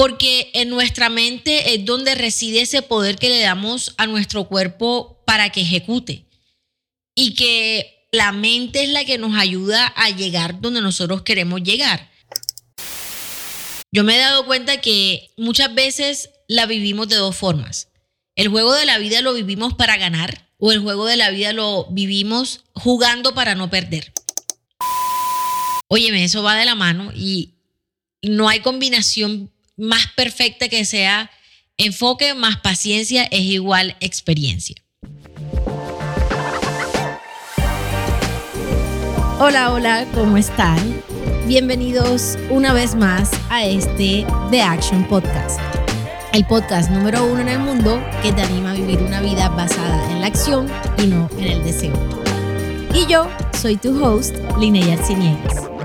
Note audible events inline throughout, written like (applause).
porque en nuestra mente es donde reside ese poder que le damos a nuestro cuerpo para que ejecute. Y que la mente es la que nos ayuda a llegar donde nosotros queremos llegar. Yo me he dado cuenta que muchas veces la vivimos de dos formas. El juego de la vida lo vivimos para ganar o el juego de la vida lo vivimos jugando para no perder. Óyeme, eso va de la mano y no hay combinación más perfecta que sea enfoque más paciencia es igual experiencia. Hola, hola, ¿cómo están? Bienvenidos una vez más a este The Action Podcast, el podcast número uno en el mundo que te anima a vivir una vida basada en la acción y no en el deseo. Y yo soy tu host, Linnea Arciniegas.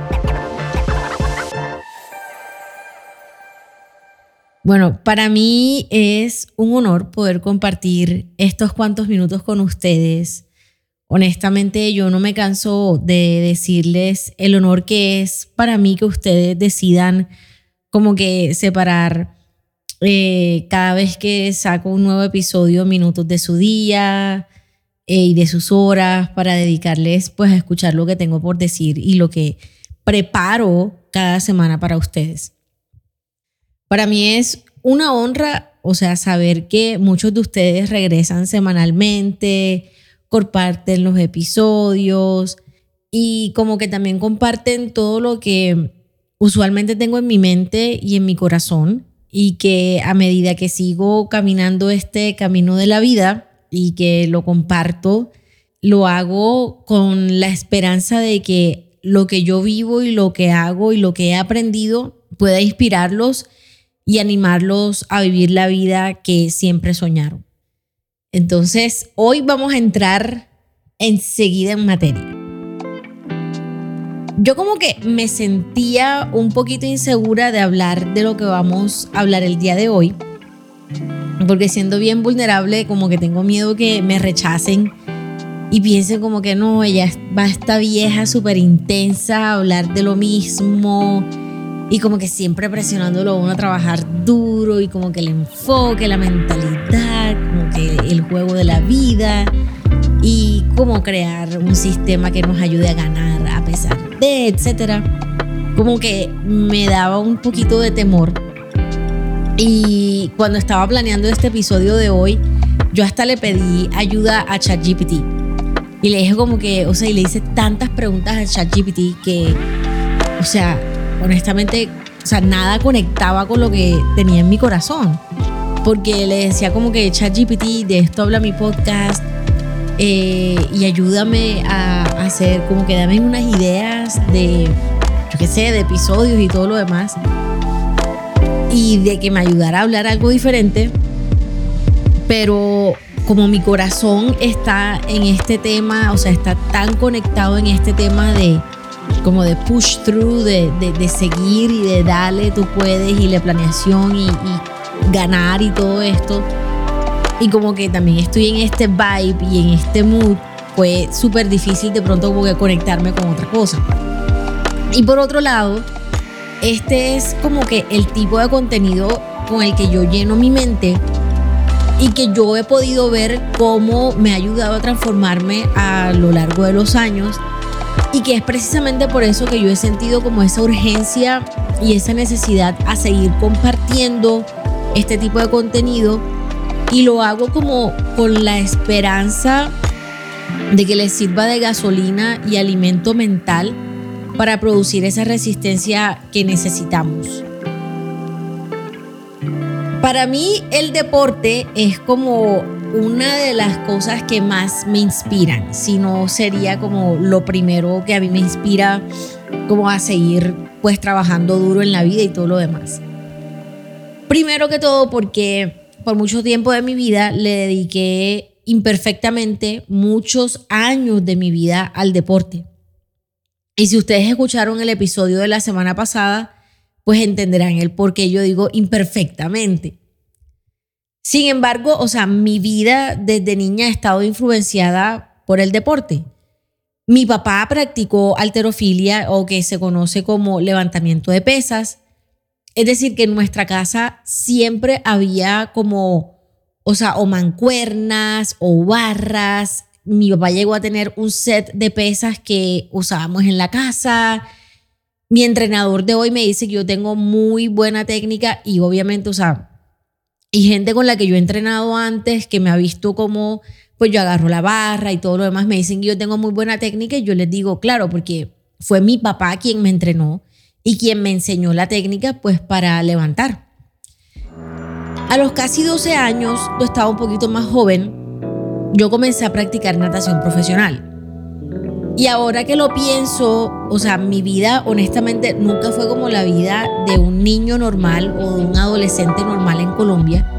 Bueno, para mí es un honor poder compartir estos cuantos minutos con ustedes. Honestamente, yo no me canso de decirles el honor que es para mí que ustedes decidan como que separar eh, cada vez que saco un nuevo episodio minutos de su día eh, y de sus horas para dedicarles pues a escuchar lo que tengo por decir y lo que preparo cada semana para ustedes. Para mí es una honra, o sea, saber que muchos de ustedes regresan semanalmente, comparten los episodios y como que también comparten todo lo que usualmente tengo en mi mente y en mi corazón y que a medida que sigo caminando este camino de la vida y que lo comparto, lo hago con la esperanza de que lo que yo vivo y lo que hago y lo que he aprendido pueda inspirarlos y animarlos a vivir la vida que siempre soñaron. Entonces, hoy vamos a entrar enseguida en materia. Yo como que me sentía un poquito insegura de hablar de lo que vamos a hablar el día de hoy, porque siendo bien vulnerable, como que tengo miedo que me rechacen y piensen como que no, ella va esta vieja súper intensa a hablar de lo mismo y como que siempre presionándolo a uno a trabajar duro y como que el enfoque, la mentalidad, como que el juego de la vida y cómo crear un sistema que nos ayude a ganar a pesar de, etcétera. Como que me daba un poquito de temor. Y cuando estaba planeando este episodio de hoy, yo hasta le pedí ayuda a ChatGPT. Y le dije como que, o sea, y le hice tantas preguntas a ChatGPT que, o sea, honestamente, o sea, nada conectaba con lo que tenía en mi corazón. Porque le decía como que ChatGPT, de esto habla mi podcast, eh, y ayúdame a hacer, como que dame unas ideas de, yo qué sé, de episodios y todo lo demás. Y de que me ayudara a hablar algo diferente. Pero como mi corazón está en este tema, o sea, está tan conectado en este tema de como de push through, de, de, seguir y de darle, tú puedes, y la planeación y, y ganar y todo esto. Y como que también estoy en este vibe y en este mood, fue súper difícil de pronto como que conectarme con otra cosa. Y por otro lado, este es como que el tipo de contenido con el que yo lleno mi mente y que yo he podido ver cómo me ha ayudado a transformarme a lo largo de los años y que es precisamente por eso que yo he sentido como esa urgencia y esa necesidad a seguir compartiendo este tipo de contenido y lo hago como con la esperanza de que les sirva de gasolina y alimento mental para producir esa resistencia que necesitamos. Para mí el deporte es como una de las cosas que más me inspiran, si no sería como lo primero que a mí me inspira como a seguir pues trabajando duro en la vida y todo lo demás. Primero que todo porque por mucho tiempo de mi vida le dediqué imperfectamente muchos años de mi vida al deporte. Y si ustedes escucharon el episodio de la semana pasada, pues entenderán el por qué yo digo imperfectamente. Sin embargo, o sea, mi vida desde niña ha estado influenciada por el deporte. Mi papá practicó alterofilia o que se conoce como levantamiento de pesas. Es decir, que en nuestra casa siempre había como, o sea, o mancuernas o barras. Mi papá llegó a tener un set de pesas que usábamos en la casa. Mi entrenador de hoy me dice que yo tengo muy buena técnica y obviamente, o sea, y gente con la que yo he entrenado antes que me ha visto como, pues yo agarro la barra y todo lo demás, me dicen que yo tengo muy buena técnica y yo les digo, claro, porque fue mi papá quien me entrenó y quien me enseñó la técnica pues para levantar. A los casi 12 años, yo estaba un poquito más joven, yo comencé a practicar natación profesional. Y ahora que lo pienso, o sea, mi vida honestamente nunca fue como la vida de un niño normal o de un adolescente normal en Colombia.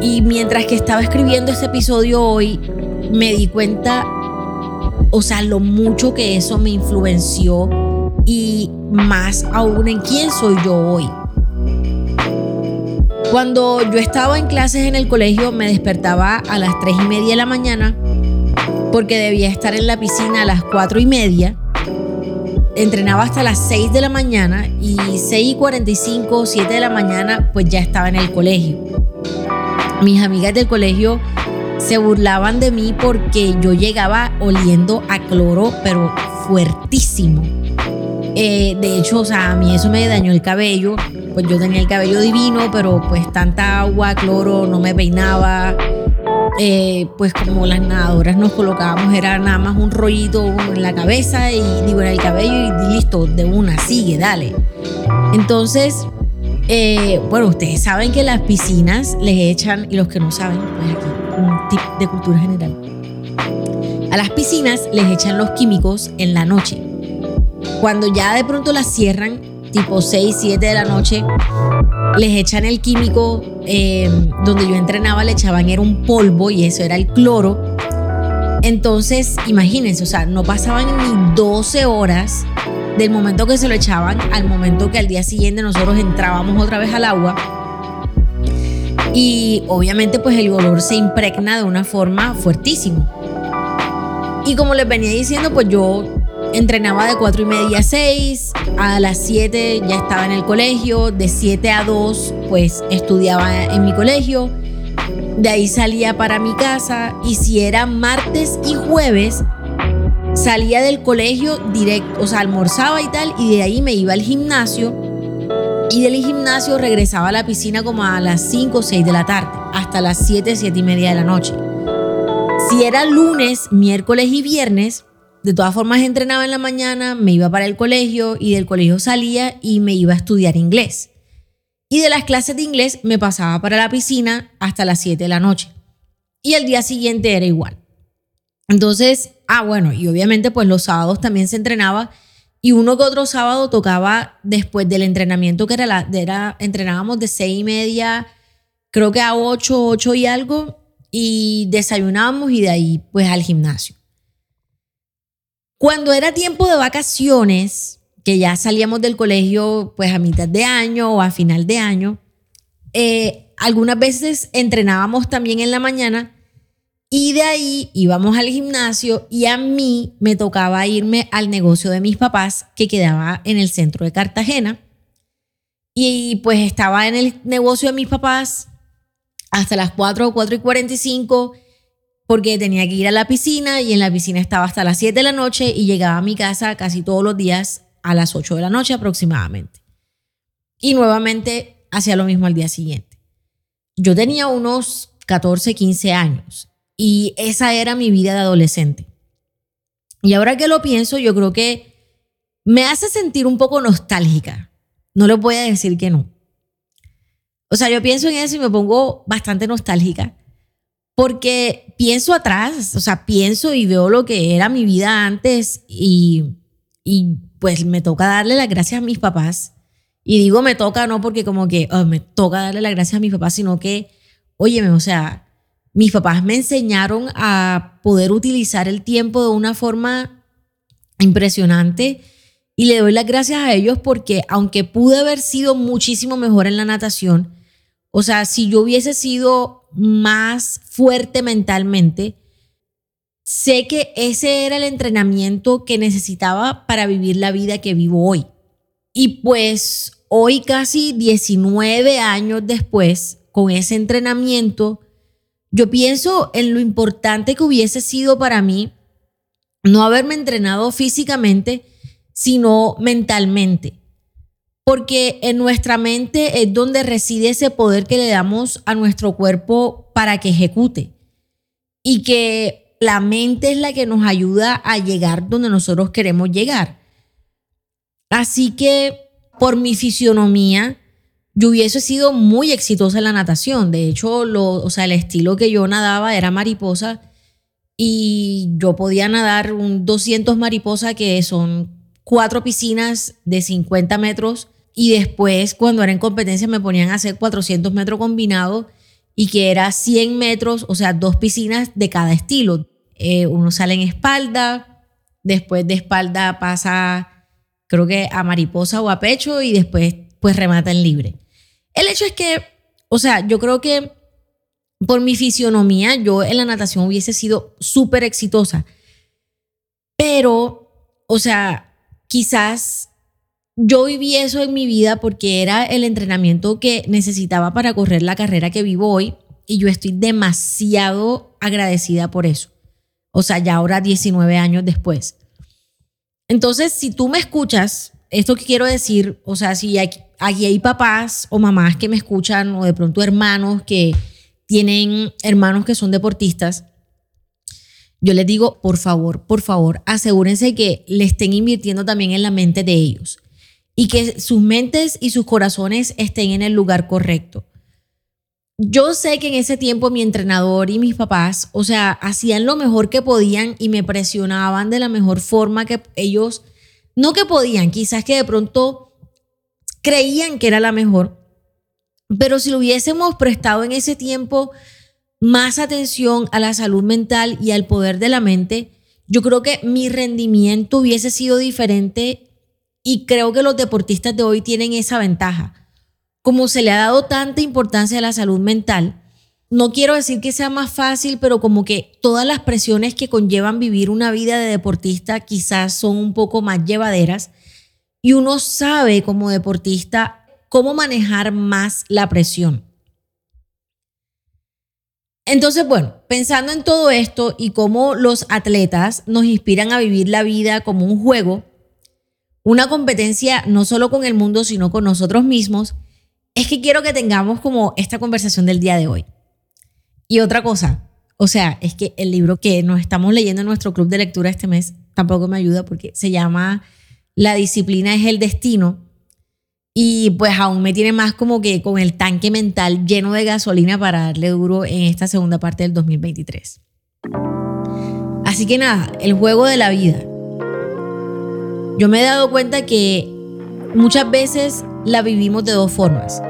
Y mientras que estaba escribiendo este episodio hoy, me di cuenta, o sea, lo mucho que eso me influenció y más aún en quién soy yo hoy. Cuando yo estaba en clases en el colegio me despertaba a las 3 y media de la mañana porque debía estar en la piscina a las 4 y media. Entrenaba hasta las 6 de la mañana y 6 y 45, 7 de la mañana pues ya estaba en el colegio. Mis amigas del colegio se burlaban de mí porque yo llegaba oliendo a cloro pero fuertísimo. Eh, de hecho, o sea, a mí eso me dañó el cabello. Pues yo tenía el cabello divino, pero pues tanta agua, cloro, no me peinaba. Eh, pues como las nadadoras nos colocábamos, era nada más un rollito en la cabeza y digo en el cabello y listo, de una, sigue, dale. Entonces, eh, bueno, ustedes saben que las piscinas les echan, y los que no saben, pues aquí un tip de cultura general. A las piscinas les echan los químicos en la noche cuando ya de pronto las cierran, tipo 6, 7 de la noche, les echan el químico eh, donde yo entrenaba, le echaban era un polvo y eso era el cloro. Entonces, imagínense, o sea, no pasaban ni 12 horas del momento que se lo echaban al momento que al día siguiente nosotros entrábamos otra vez al agua. Y obviamente pues el olor se impregna de una forma fuertísima. Y como les venía diciendo, pues yo entrenaba de 4 y media a 6, a las 7 ya estaba en el colegio, de 7 a 2 pues estudiaba en mi colegio, de ahí salía para mi casa y si era martes y jueves salía del colegio directo, o sea, almorzaba y tal y de ahí me iba al gimnasio y del gimnasio regresaba a la piscina como a las 5 o 6 de la tarde, hasta las 7, 7 y media de la noche. Si era lunes, miércoles y viernes, de todas formas, entrenaba en la mañana, me iba para el colegio y del colegio salía y me iba a estudiar inglés. Y de las clases de inglés me pasaba para la piscina hasta las 7 de la noche. Y el día siguiente era igual. Entonces, ah, bueno, y obviamente pues los sábados también se entrenaba y uno que otro sábado tocaba después del entrenamiento que era, la, era entrenábamos de 6 y media, creo que a 8, 8 y algo, y desayunábamos y de ahí pues al gimnasio. Cuando era tiempo de vacaciones, que ya salíamos del colegio pues a mitad de año o a final de año, eh, algunas veces entrenábamos también en la mañana y de ahí íbamos al gimnasio y a mí me tocaba irme al negocio de mis papás que quedaba en el centro de Cartagena. Y pues estaba en el negocio de mis papás hasta las 4 o 4 y 45 porque tenía que ir a la piscina y en la piscina estaba hasta las 7 de la noche y llegaba a mi casa casi todos los días a las 8 de la noche aproximadamente. Y nuevamente hacía lo mismo al día siguiente. Yo tenía unos 14, 15 años y esa era mi vida de adolescente. Y ahora que lo pienso, yo creo que me hace sentir un poco nostálgica. No le voy a decir que no. O sea, yo pienso en eso y me pongo bastante nostálgica porque pienso atrás, o sea, pienso y veo lo que era mi vida antes y, y pues me toca darle las gracias a mis papás. Y digo me toca no porque como que oh, me toca darle las gracias a mis papás, sino que, óyeme, o sea, mis papás me enseñaron a poder utilizar el tiempo de una forma impresionante y le doy las gracias a ellos porque aunque pude haber sido muchísimo mejor en la natación, o sea, si yo hubiese sido más fuerte mentalmente, sé que ese era el entrenamiento que necesitaba para vivir la vida que vivo hoy. Y pues hoy casi 19 años después, con ese entrenamiento, yo pienso en lo importante que hubiese sido para mí no haberme entrenado físicamente, sino mentalmente. Porque en nuestra mente es donde reside ese poder que le damos a nuestro cuerpo para que ejecute. Y que la mente es la que nos ayuda a llegar donde nosotros queremos llegar. Así que por mi fisionomía, yo hubiese sido muy exitosa en la natación. De hecho, lo, o sea, el estilo que yo nadaba era mariposa y yo podía nadar un 200 mariposa que son cuatro piscinas de 50 metros y después cuando era en competencia me ponían a hacer 400 metros combinados y que era 100 metros, o sea, dos piscinas de cada estilo. Eh, uno sale en espalda, después de espalda pasa creo que a mariposa o a pecho y después pues remata en libre. El hecho es que, o sea, yo creo que por mi fisionomía, yo en la natación hubiese sido súper exitosa. Pero, o sea, quizás yo viví eso en mi vida porque era el entrenamiento que necesitaba para correr la carrera que vivo hoy y yo estoy demasiado agradecida por eso. O sea, ya ahora 19 años después. Entonces, si tú me escuchas, esto que quiero decir, o sea, si aquí hay papás o mamás que me escuchan o de pronto hermanos que tienen hermanos que son deportistas, yo les digo, por favor, por favor, asegúrense que le estén invirtiendo también en la mente de ellos y que sus mentes y sus corazones estén en el lugar correcto. Yo sé que en ese tiempo mi entrenador y mis papás, o sea, hacían lo mejor que podían y me presionaban de la mejor forma que ellos, no que podían, quizás que de pronto creían que era la mejor, pero si lo hubiésemos prestado en ese tiempo más atención a la salud mental y al poder de la mente, yo creo que mi rendimiento hubiese sido diferente y creo que los deportistas de hoy tienen esa ventaja como se le ha dado tanta importancia a la salud mental, no quiero decir que sea más fácil, pero como que todas las presiones que conllevan vivir una vida de deportista quizás son un poco más llevaderas y uno sabe como deportista cómo manejar más la presión. Entonces, bueno, pensando en todo esto y cómo los atletas nos inspiran a vivir la vida como un juego, una competencia no solo con el mundo, sino con nosotros mismos, es que quiero que tengamos como esta conversación del día de hoy. Y otra cosa, o sea, es que el libro que nos estamos leyendo en nuestro club de lectura este mes tampoco me ayuda porque se llama La disciplina es el destino. Y pues aún me tiene más como que con el tanque mental lleno de gasolina para darle duro en esta segunda parte del 2023. Así que nada, el juego de la vida. Yo me he dado cuenta que muchas veces la vivimos de dos formas.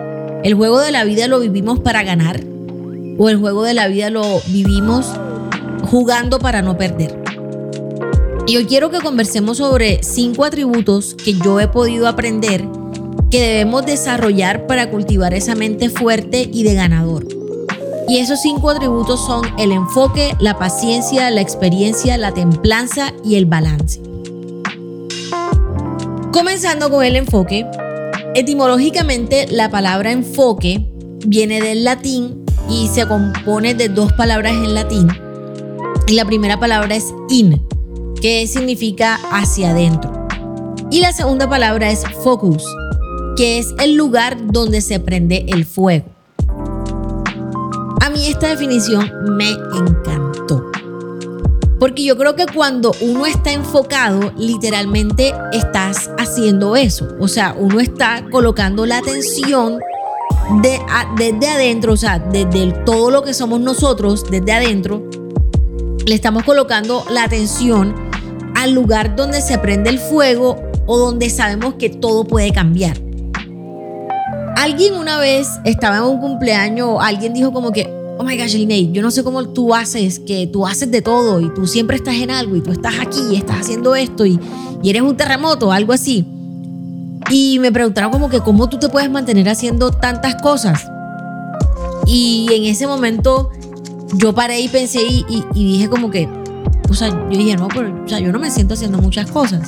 El juego de la vida lo vivimos para ganar o el juego de la vida lo vivimos jugando para no perder. Y hoy quiero que conversemos sobre cinco atributos que yo he podido aprender que debemos desarrollar para cultivar esa mente fuerte y de ganador. Y esos cinco atributos son el enfoque, la paciencia, la experiencia, la templanza y el balance. Comenzando con el enfoque, Etimológicamente, la palabra enfoque viene del latín y se compone de dos palabras en latín. Y la primera palabra es in, que significa hacia adentro. Y la segunda palabra es focus, que es el lugar donde se prende el fuego. A mí esta definición me encantó. Porque yo creo que cuando uno está enfocado, literalmente estás haciendo eso. O sea, uno está colocando la atención de, desde adentro, o sea, desde todo lo que somos nosotros, desde adentro, le estamos colocando la atención al lugar donde se prende el fuego o donde sabemos que todo puede cambiar. Alguien una vez estaba en un cumpleaños, alguien dijo como que, my gosh, yo no sé cómo tú haces, que tú haces de todo y tú siempre estás en algo y tú estás aquí y estás haciendo esto y, y eres un terremoto, algo así. Y me preguntaron como que cómo tú te puedes mantener haciendo tantas cosas. Y en ese momento yo paré y pensé y, y, dije como que, o sea, yo dije, no, pero o sea, yo no me siento haciendo muchas cosas.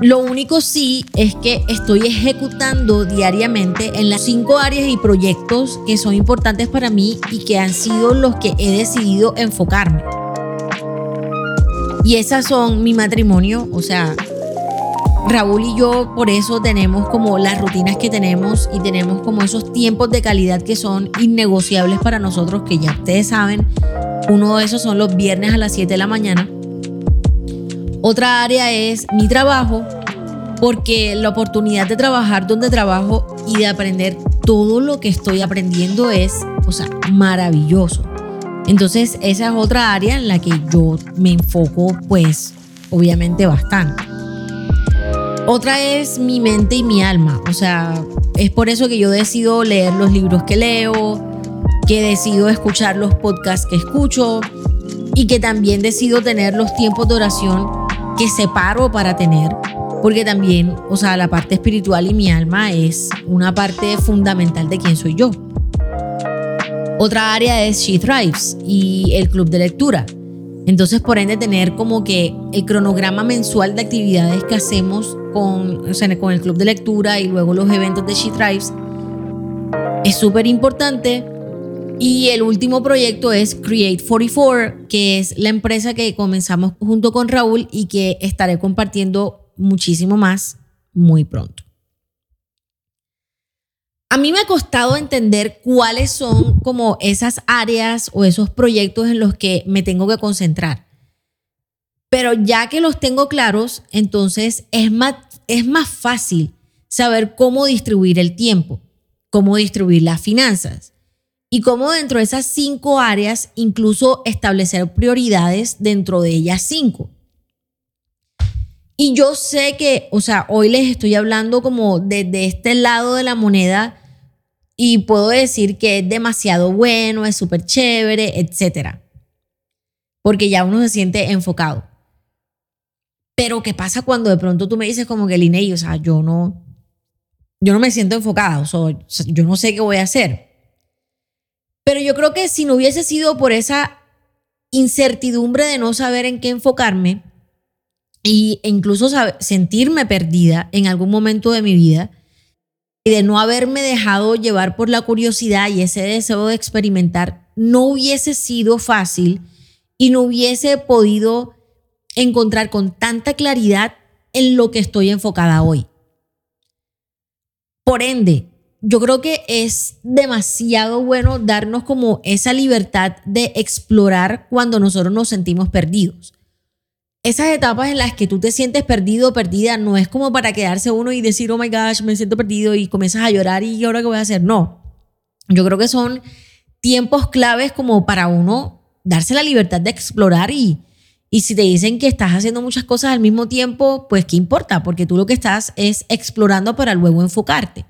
Lo único sí es que estoy ejecutando diariamente en las cinco áreas y proyectos que son importantes para mí y que han sido los que he decidido enfocarme. Y esas son mi matrimonio, o sea, Raúl y yo por eso tenemos como las rutinas que tenemos y tenemos como esos tiempos de calidad que son innegociables para nosotros, que ya ustedes saben, uno de esos son los viernes a las 7 de la mañana. Otra área es mi trabajo, porque la oportunidad de trabajar donde trabajo y de aprender todo lo que estoy aprendiendo es, o sea, maravilloso. Entonces, esa es otra área en la que yo me enfoco, pues, obviamente bastante. Otra es mi mente y mi alma. O sea, es por eso que yo decido leer los libros que leo, que decido escuchar los podcasts que escucho y que también decido tener los tiempos de oración que separo para tener. Porque también, o sea, la parte espiritual y mi alma es una parte fundamental de quién soy yo. Otra área es She Thrives y el club de lectura. Entonces, por ende, tener como que el cronograma mensual de actividades que hacemos con, con el club de lectura y luego los eventos de She Thrives es súper importante. Y el último proyecto es Create 44, que es la empresa que comenzamos junto con Raúl y que estaré compartiendo muchísimo más muy pronto. A mí me ha costado entender cuáles son como esas áreas o esos proyectos en los que me tengo que concentrar. Pero ya que los tengo claros, entonces es más, es más fácil saber cómo distribuir el tiempo, cómo distribuir las finanzas y cómo dentro de esas cinco áreas incluso establecer prioridades dentro de ellas cinco. Y yo sé que, o sea, hoy les estoy hablando como desde este lado de la moneda y puedo decir que es demasiado bueno, es súper chévere, etcétera. Porque ya uno se siente enfocado. Pero ¿qué pasa cuando de pronto tú me dices como que Linei, o sea, yo no, yo no me siento enfocada, o sea, yo no sé qué voy a hacer. Pero yo creo que si no hubiese sido por esa incertidumbre de no saber en qué enfocarme, e incluso sentirme perdida en algún momento de mi vida y de no haberme dejado llevar por la curiosidad y ese deseo de experimentar, no hubiese sido fácil y no hubiese podido encontrar con tanta claridad en lo que estoy enfocada hoy. Por ende, yo creo que es demasiado bueno darnos como esa libertad de explorar cuando nosotros nos sentimos perdidos esas etapas en las que tú te sientes perdido o perdida no es como para quedarse uno y decir, oh my gosh, me siento perdido y comienzas a llorar y ahora qué voy a hacer. No, yo creo que son tiempos claves como para uno darse la libertad de explorar y, y si te dicen que estás haciendo muchas cosas al mismo tiempo, pues qué importa, porque tú lo que estás es explorando para luego enfocarte.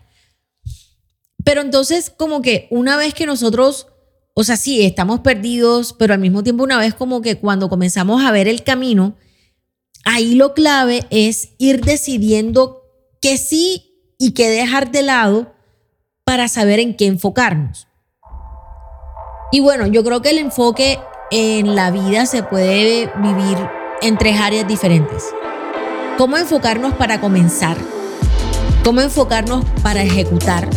Pero entonces como que una vez que nosotros, o sea, sí, estamos perdidos, pero al mismo tiempo una vez como que cuando comenzamos a ver el camino, ahí lo clave es ir decidiendo qué sí y qué dejar de lado para saber en qué enfocarnos. Y bueno, yo creo que el enfoque en la vida se puede vivir en tres áreas diferentes. ¿Cómo enfocarnos para comenzar? ¿Cómo enfocarnos para ejecutar?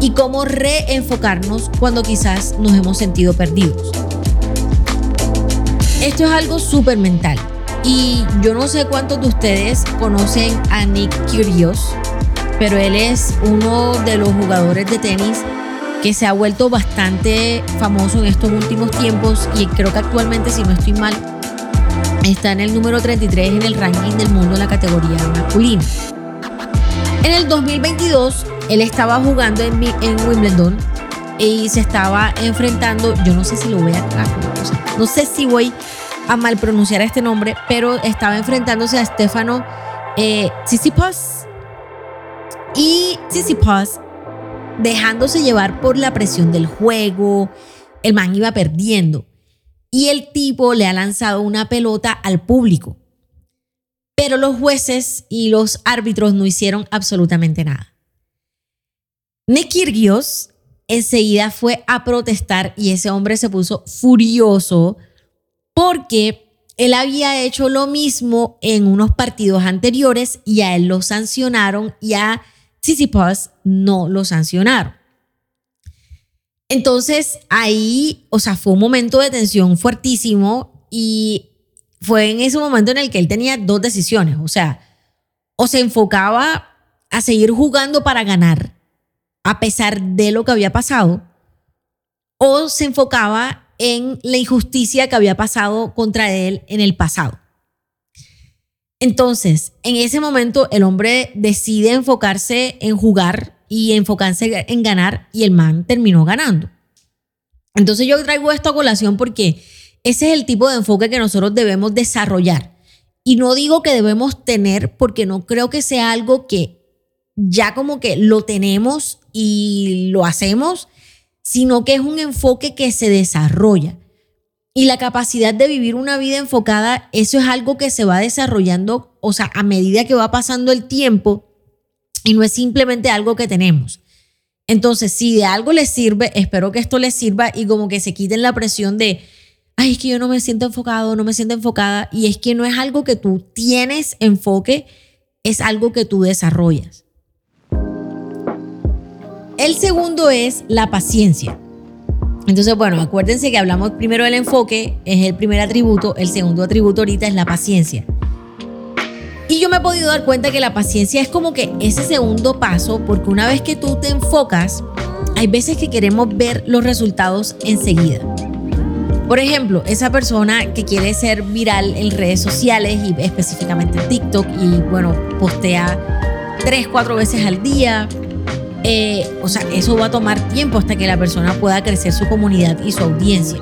Y cómo reenfocarnos cuando quizás nos hemos sentido perdidos. Esto es algo súper mental y yo no sé cuántos de ustedes conocen a Nick Kyrgios, pero él es uno de los jugadores de tenis que se ha vuelto bastante famoso en estos últimos tiempos y creo que actualmente, si no estoy mal, está en el número 33 en el ranking del mundo en la categoría masculina. En el 2022, él estaba jugando en, Wimbledon y se estaba enfrentando, yo no sé si lo voy a, no sé si voy a mal pronunciar este nombre, pero estaba enfrentándose a Stefano eh. Y Tsitsipas, dejándose llevar por la presión del juego, el man iba perdiendo. Y el tipo le ha lanzado una pelota al público. Pero los jueces y los árbitros no hicieron absolutamente nada. Nick enseguida fue a protestar y ese hombre se puso furioso porque él había hecho lo mismo en unos partidos anteriores y a él lo sancionaron y a Tsitsipas no lo sancionaron. Entonces ahí, o sea, fue un momento de tensión fuertísimo y fue en ese momento en el que él tenía dos decisiones, o sea, o se enfocaba a seguir jugando para ganar a pesar de lo que había pasado, o se enfocaba en la injusticia que había pasado contra él en el pasado. Entonces, en ese momento el hombre decide enfocarse en jugar y enfocarse en ganar y el man terminó ganando. Entonces yo traigo esto a colación porque ese es el tipo de enfoque que nosotros debemos desarrollar. Y no digo que debemos tener porque no creo que sea algo que ya como que lo tenemos y lo hacemos, sino que es un enfoque que se desarrolla. Y la capacidad de vivir una vida enfocada, eso es algo que se va desarrollando, o sea, a medida que va pasando el tiempo y no es simplemente algo que tenemos. Entonces, si de algo les sirve, espero que esto les sirva y como que se quiten la presión de, ay, es que yo no me siento enfocado, no me siento enfocada. Y es que no es algo que tú tienes enfoque, es algo que tú desarrollas. El segundo es la paciencia. Entonces, bueno, acuérdense que hablamos primero del enfoque, es el primer atributo, el segundo atributo ahorita es la paciencia. Y yo me he podido dar cuenta que la paciencia es como que ese segundo paso, porque una vez que tú te enfocas, hay veces que queremos ver los resultados enseguida. Por ejemplo, esa persona que quiere ser viral en redes sociales y específicamente en TikTok y bueno, postea tres, cuatro veces al día, eh, o sea, eso va a tomar tiempo hasta que la persona pueda crecer su comunidad y su audiencia.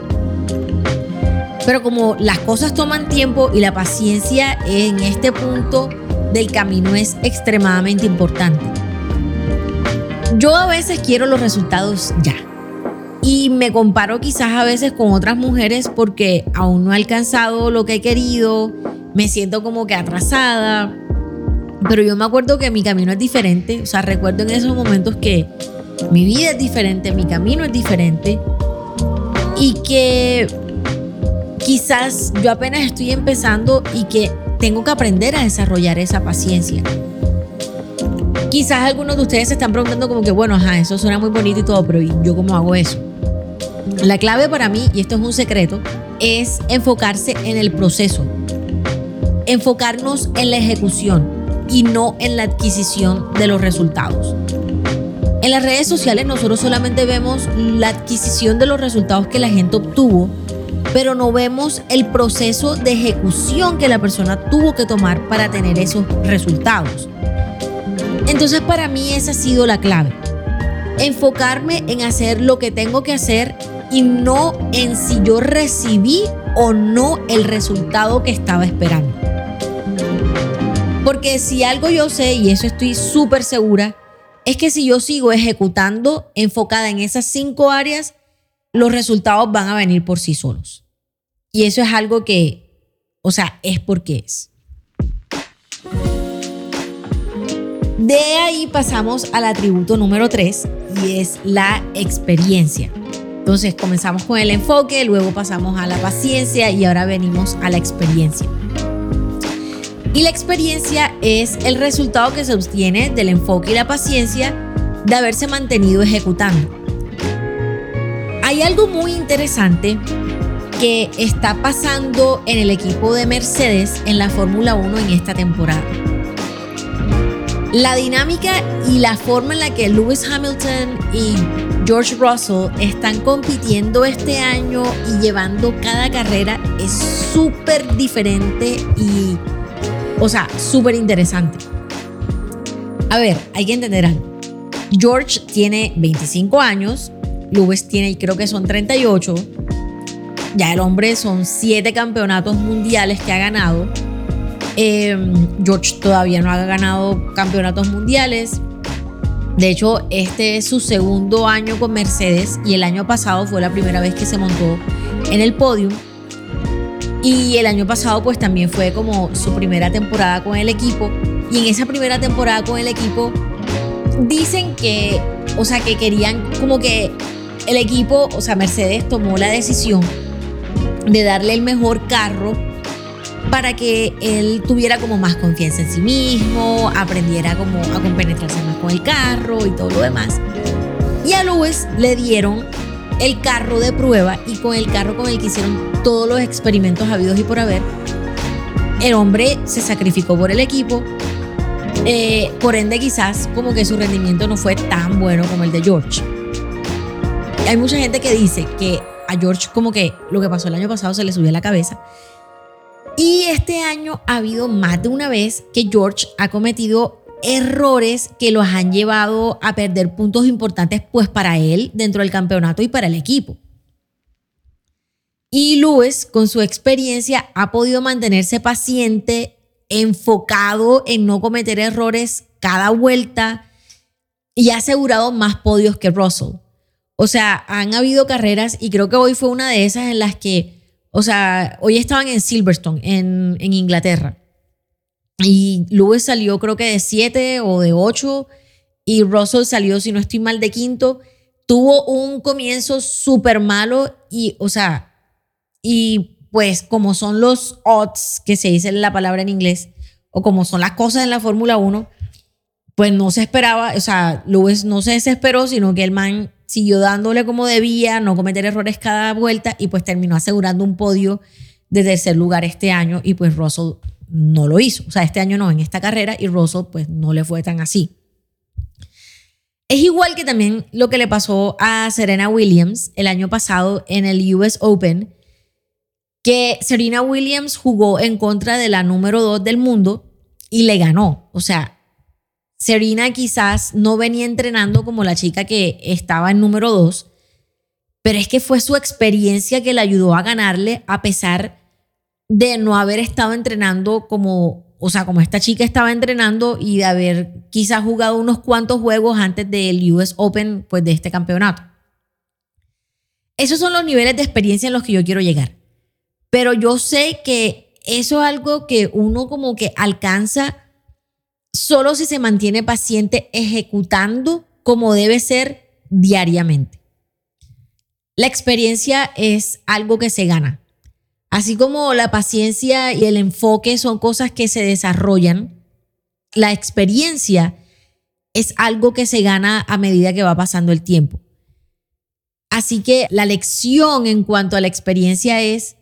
Pero como las cosas toman tiempo y la paciencia en este punto del camino es extremadamente importante. Yo a veces quiero los resultados ya. Y me comparo quizás a veces con otras mujeres porque aún no he alcanzado lo que he querido, me siento como que atrasada, pero yo me acuerdo que mi camino es diferente, o sea, recuerdo en esos momentos que mi vida es diferente, mi camino es diferente y que quizás yo apenas estoy empezando y que tengo que aprender a desarrollar esa paciencia. Quizás algunos de ustedes se están preguntando como que, bueno, ajá, eso suena muy bonito y todo, pero ¿yo cómo hago eso? La clave para mí, y esto es un secreto, es enfocarse en el proceso, enfocarnos en la ejecución y no en la adquisición de los resultados. En las redes sociales nosotros solamente vemos la adquisición de los resultados que la gente obtuvo, pero no vemos el proceso de ejecución que la persona tuvo que tomar para tener esos resultados. Entonces para mí esa ha sido la clave. Enfocarme en hacer lo que tengo que hacer y no en si yo recibí o no el resultado que estaba esperando. Porque si algo yo sé, y eso estoy súper segura, es que si yo sigo ejecutando enfocada en esas cinco áreas, los resultados van a venir por sí solos. Y eso es algo que, o sea, es porque es. De ahí pasamos al atributo número tres y es la experiencia. Entonces comenzamos con el enfoque, luego pasamos a la paciencia y ahora venimos a la experiencia. Y la experiencia es el resultado que se obtiene del enfoque y la paciencia de haberse mantenido ejecutando. Hay algo muy interesante que está pasando en el equipo de Mercedes en la Fórmula 1 en esta temporada. La dinámica y la forma en la que Lewis Hamilton y George Russell están compitiendo este año y llevando cada carrera es súper diferente y o sea, súper interesante. A ver, hay que entender algo. George tiene 25 años, Lewis tiene, creo que son 38. Ya el hombre son 7 campeonatos mundiales que ha ganado. Em, George todavía no ha ganado campeonatos mundiales. De hecho, este es su segundo año con Mercedes y el año pasado fue la primera vez que se montó en el podio. Y el año pasado pues también fue como su primera temporada con el equipo. Y en esa primera temporada con el equipo dicen que, o sea, que querían como que el equipo, o sea, Mercedes tomó la decisión de darle el mejor carro para que él tuviera como más confianza en sí mismo, aprendiera como a compenetrarse más con el carro y todo lo demás. Y a Lewis le dieron el carro de prueba y con el carro con el que hicieron todos los experimentos habidos y por haber. El hombre se sacrificó por el equipo, eh, por ende quizás como que su rendimiento no fue tan bueno como el de George. Hay mucha gente que dice que a George como que lo que pasó el año pasado se le subió a la cabeza. Y este año ha habido más de una vez que George ha cometido errores que los han llevado a perder puntos importantes pues para él dentro del campeonato y para el equipo. Y Lewis, con su experiencia, ha podido mantenerse paciente, enfocado en no cometer errores cada vuelta y ha asegurado más podios que Russell. O sea, han habido carreras y creo que hoy fue una de esas en las que, o sea, hoy estaban en Silverstone, en, en Inglaterra. Y Lewis salió creo que de 7 o de 8 y Russell salió, si no estoy mal, de quinto. Tuvo un comienzo súper malo y, o sea, y pues como son los odds, que se dice la palabra en inglés, o como son las cosas en la Fórmula 1, pues no se esperaba, o sea, Lewis no se desesperó, sino que el man siguió dándole como debía, no cometer errores cada vuelta y pues terminó asegurando un podio de tercer lugar este año y pues Russell no lo hizo. O sea, este año no, en esta carrera y Russell pues no le fue tan así. Es igual que también lo que le pasó a Serena Williams el año pasado en el US Open, que Serena Williams jugó en contra de la número 2 del mundo y le ganó. O sea, Serena quizás no venía entrenando como la chica que estaba en número 2, pero es que fue su experiencia que le ayudó a ganarle a pesar de no haber estado entrenando como, o sea, como esta chica estaba entrenando y de haber quizás jugado unos cuantos juegos antes del US Open, pues de este campeonato. Esos son los niveles de experiencia en los que yo quiero llegar. Pero yo sé que eso es algo que uno como que alcanza solo si se mantiene paciente ejecutando como debe ser diariamente. La experiencia es algo que se gana. Así como la paciencia y el enfoque son cosas que se desarrollan, la experiencia es algo que se gana a medida que va pasando el tiempo. Así que la lección en cuanto a la experiencia es,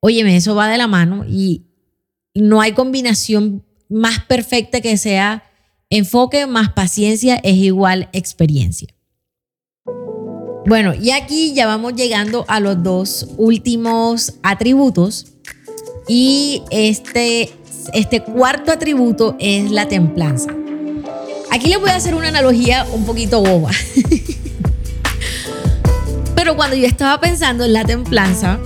óyeme, eso va de la mano y no hay combinación más perfecta que sea enfoque más paciencia es igual experiencia. Bueno, y aquí ya vamos llegando a los dos últimos atributos. Y este, este cuarto atributo es la templanza. Aquí les voy a hacer una analogía un poquito boba. (laughs) Pero cuando yo estaba pensando en la templanza,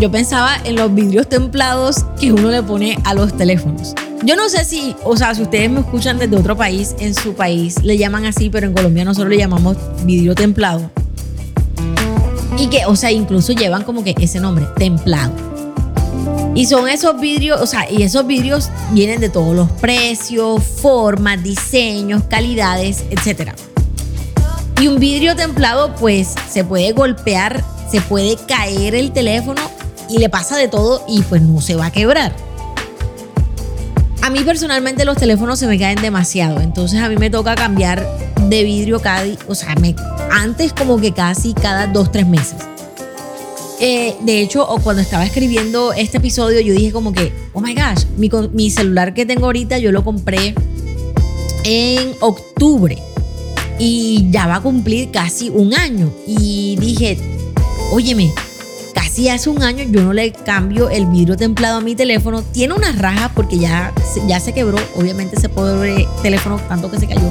yo pensaba en los vidrios templados que uno le pone a los teléfonos. Yo no sé si, o sea, si ustedes me escuchan desde otro país, en su país le llaman así, pero en Colombia nosotros le llamamos vidrio templado. Y que, o sea, incluso llevan como que ese nombre, templado. Y son esos vidrios, o sea, y esos vidrios vienen de todos los precios, formas, diseños, calidades, etc. Y un vidrio templado, pues se puede golpear, se puede caer el teléfono y le pasa de todo y pues no se va a quebrar. A mí personalmente los teléfonos se me caen demasiado, entonces a mí me toca cambiar de vidrio cada, o sea, me, antes como que casi cada dos, tres meses. Eh, de hecho, cuando estaba escribiendo este episodio, yo dije como que, oh my gosh, mi, mi celular que tengo ahorita yo lo compré en octubre y ya va a cumplir casi un año. Y dije, óyeme, casi hace un año yo no le cambio el vidrio templado a mi teléfono. Tiene unas rajas porque ya, ya se quebró, obviamente ese pobre teléfono tanto que se cayó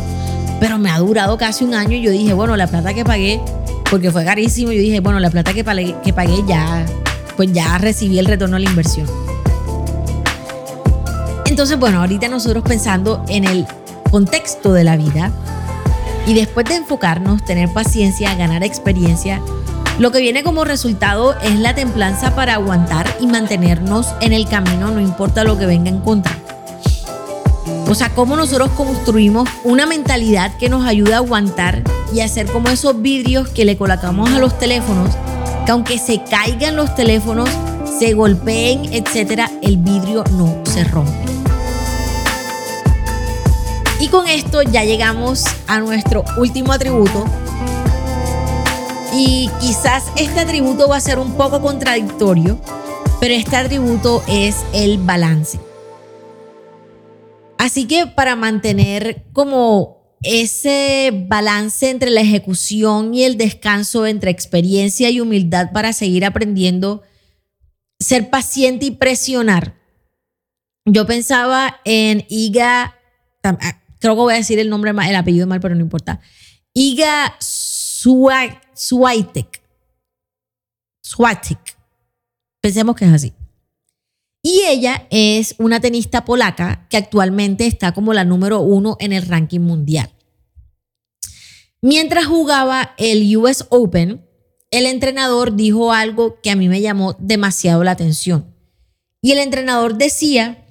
pero me ha durado casi un año y yo dije, bueno, la plata que pagué, porque fue carísimo, yo dije, bueno, la plata que pagué, que pagué ya, pues ya recibí el retorno a la inversión. Entonces, bueno, ahorita nosotros pensando en el contexto de la vida y después de enfocarnos, tener paciencia, ganar experiencia, lo que viene como resultado es la templanza para aguantar y mantenernos en el camino, no importa lo que venga en contra. O sea, cómo nosotros construimos una mentalidad que nos ayuda a aguantar y hacer como esos vidrios que le colocamos a los teléfonos, que aunque se caigan los teléfonos, se golpeen, etcétera, el vidrio no se rompe. Y con esto ya llegamos a nuestro último atributo. Y quizás este atributo va a ser un poco contradictorio, pero este atributo es el balance. Así que para mantener como ese balance entre la ejecución y el descanso, entre experiencia y humildad para seguir aprendiendo, ser paciente y presionar. Yo pensaba en Iga, ah, creo que voy a decir el nombre, el apellido mal, pero no importa. Iga Swiatek. Swiatek. Pensemos que es así. Y ella es una tenista polaca que actualmente está como la número uno en el ranking mundial. Mientras jugaba el US Open, el entrenador dijo algo que a mí me llamó demasiado la atención. Y el entrenador decía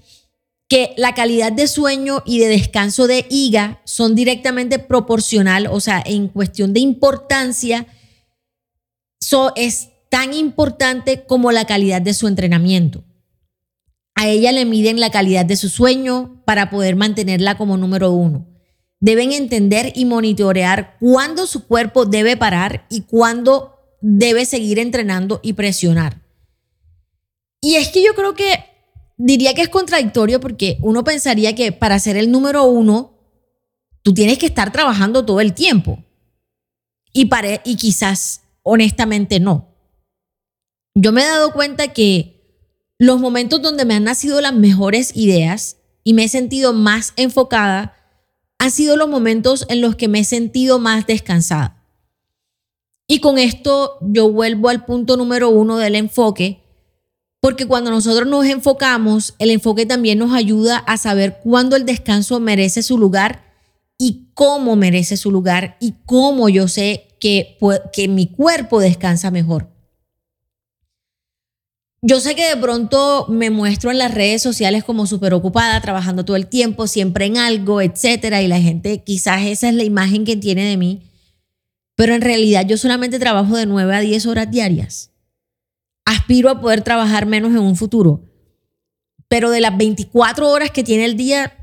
que la calidad de sueño y de descanso de Iga son directamente proporcional, o sea, en cuestión de importancia, es tan importante como la calidad de su entrenamiento. A ella le miden la calidad de su sueño para poder mantenerla como número uno. Deben entender y monitorear cuándo su cuerpo debe parar y cuándo debe seguir entrenando y presionar. Y es que yo creo que diría que es contradictorio porque uno pensaría que para ser el número uno, tú tienes que estar trabajando todo el tiempo. Y, y quizás, honestamente, no. Yo me he dado cuenta que los momentos donde me han nacido las mejores ideas y me he sentido más enfocada han sido los momentos en los que me he sentido más descansada. Y con esto yo vuelvo al punto número uno del enfoque, porque cuando nosotros nos enfocamos, el enfoque también nos ayuda a saber cuándo el descanso merece su lugar y cómo merece su lugar y cómo yo sé que, que mi cuerpo descansa mejor. Yo sé que de pronto me muestro en las redes sociales como súper ocupada, trabajando todo el tiempo, siempre en algo, etcétera, y la gente quizás esa es la imagen que tiene de mí, pero en realidad yo solamente trabajo de 9 a 10 horas diarias. Aspiro a poder trabajar menos en un futuro, pero de las 24 horas que tiene el día,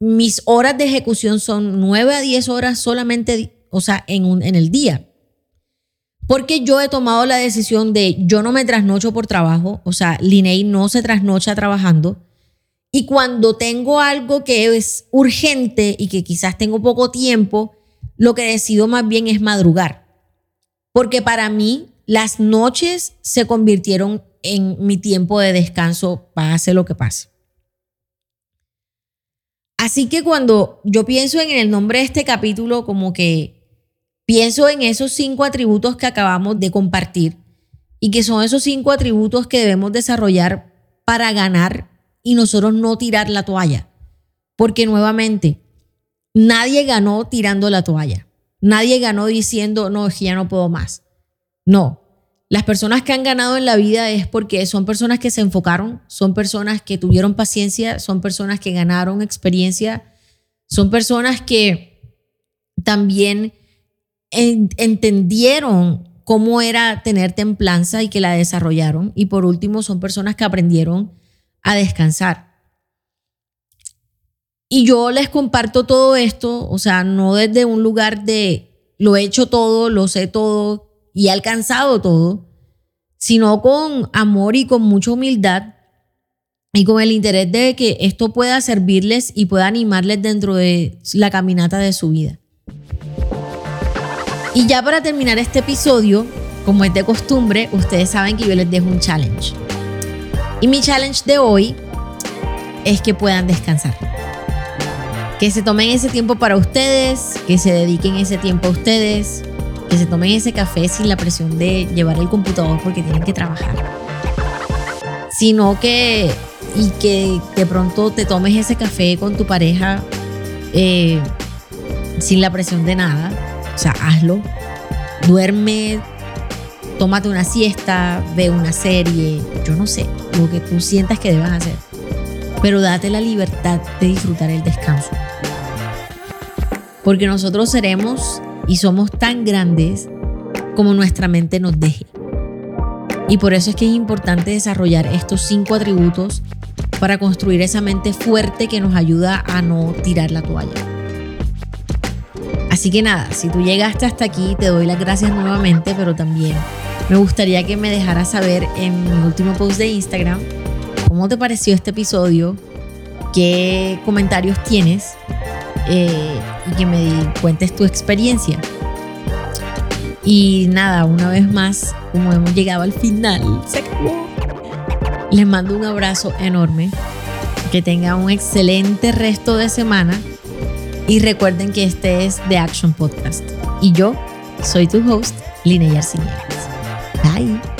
mis horas de ejecución son 9 a 10 horas solamente, o sea, en, un, en el día. Porque yo he tomado la decisión de yo no me trasnocho por trabajo, o sea, Linei no se trasnocha trabajando. Y cuando tengo algo que es urgente y que quizás tengo poco tiempo, lo que decido más bien es madrugar. Porque para mí las noches se convirtieron en mi tiempo de descanso, pase lo que pase. Así que cuando yo pienso en el nombre de este capítulo, como que Pienso en esos cinco atributos que acabamos de compartir y que son esos cinco atributos que debemos desarrollar para ganar y nosotros no tirar la toalla. Porque nuevamente, nadie ganó tirando la toalla. Nadie ganó diciendo, no, es que ya no puedo más. No, las personas que han ganado en la vida es porque son personas que se enfocaron, son personas que tuvieron paciencia, son personas que ganaron experiencia, son personas que también entendieron cómo era tener templanza y que la desarrollaron. Y por último, son personas que aprendieron a descansar. Y yo les comparto todo esto, o sea, no desde un lugar de lo he hecho todo, lo sé todo y he alcanzado todo, sino con amor y con mucha humildad y con el interés de que esto pueda servirles y pueda animarles dentro de la caminata de su vida. Y ya para terminar este episodio, como es de costumbre, ustedes saben que yo les dejo un challenge. Y mi challenge de hoy es que puedan descansar. Que se tomen ese tiempo para ustedes, que se dediquen ese tiempo a ustedes, que se tomen ese café sin la presión de llevar el computador porque tienen que trabajar. Sino que, y que de pronto te tomes ese café con tu pareja eh, sin la presión de nada o sea, hazlo. Duerme, tómate una siesta, ve una serie, yo no sé, lo que tú sientas que debas hacer. Pero date la libertad de disfrutar el descanso. Porque nosotros seremos y somos tan grandes como nuestra mente nos deje. Y por eso es que es importante desarrollar estos cinco atributos para construir esa mente fuerte que nos ayuda a no tirar la toalla. Así que nada, si tú llegaste hasta aquí, te doy las gracias nuevamente, pero también me gustaría que me dejaras saber en mi último post de Instagram cómo te pareció este episodio, qué comentarios tienes eh, y que me cuentes tu experiencia. Y nada, una vez más, como hemos llegado al final, se acabó. Les mando un abrazo enorme. Que tengan un excelente resto de semana. Y recuerden que este es The Action Podcast. Y yo soy tu host, Linnea Arciniegas. Bye.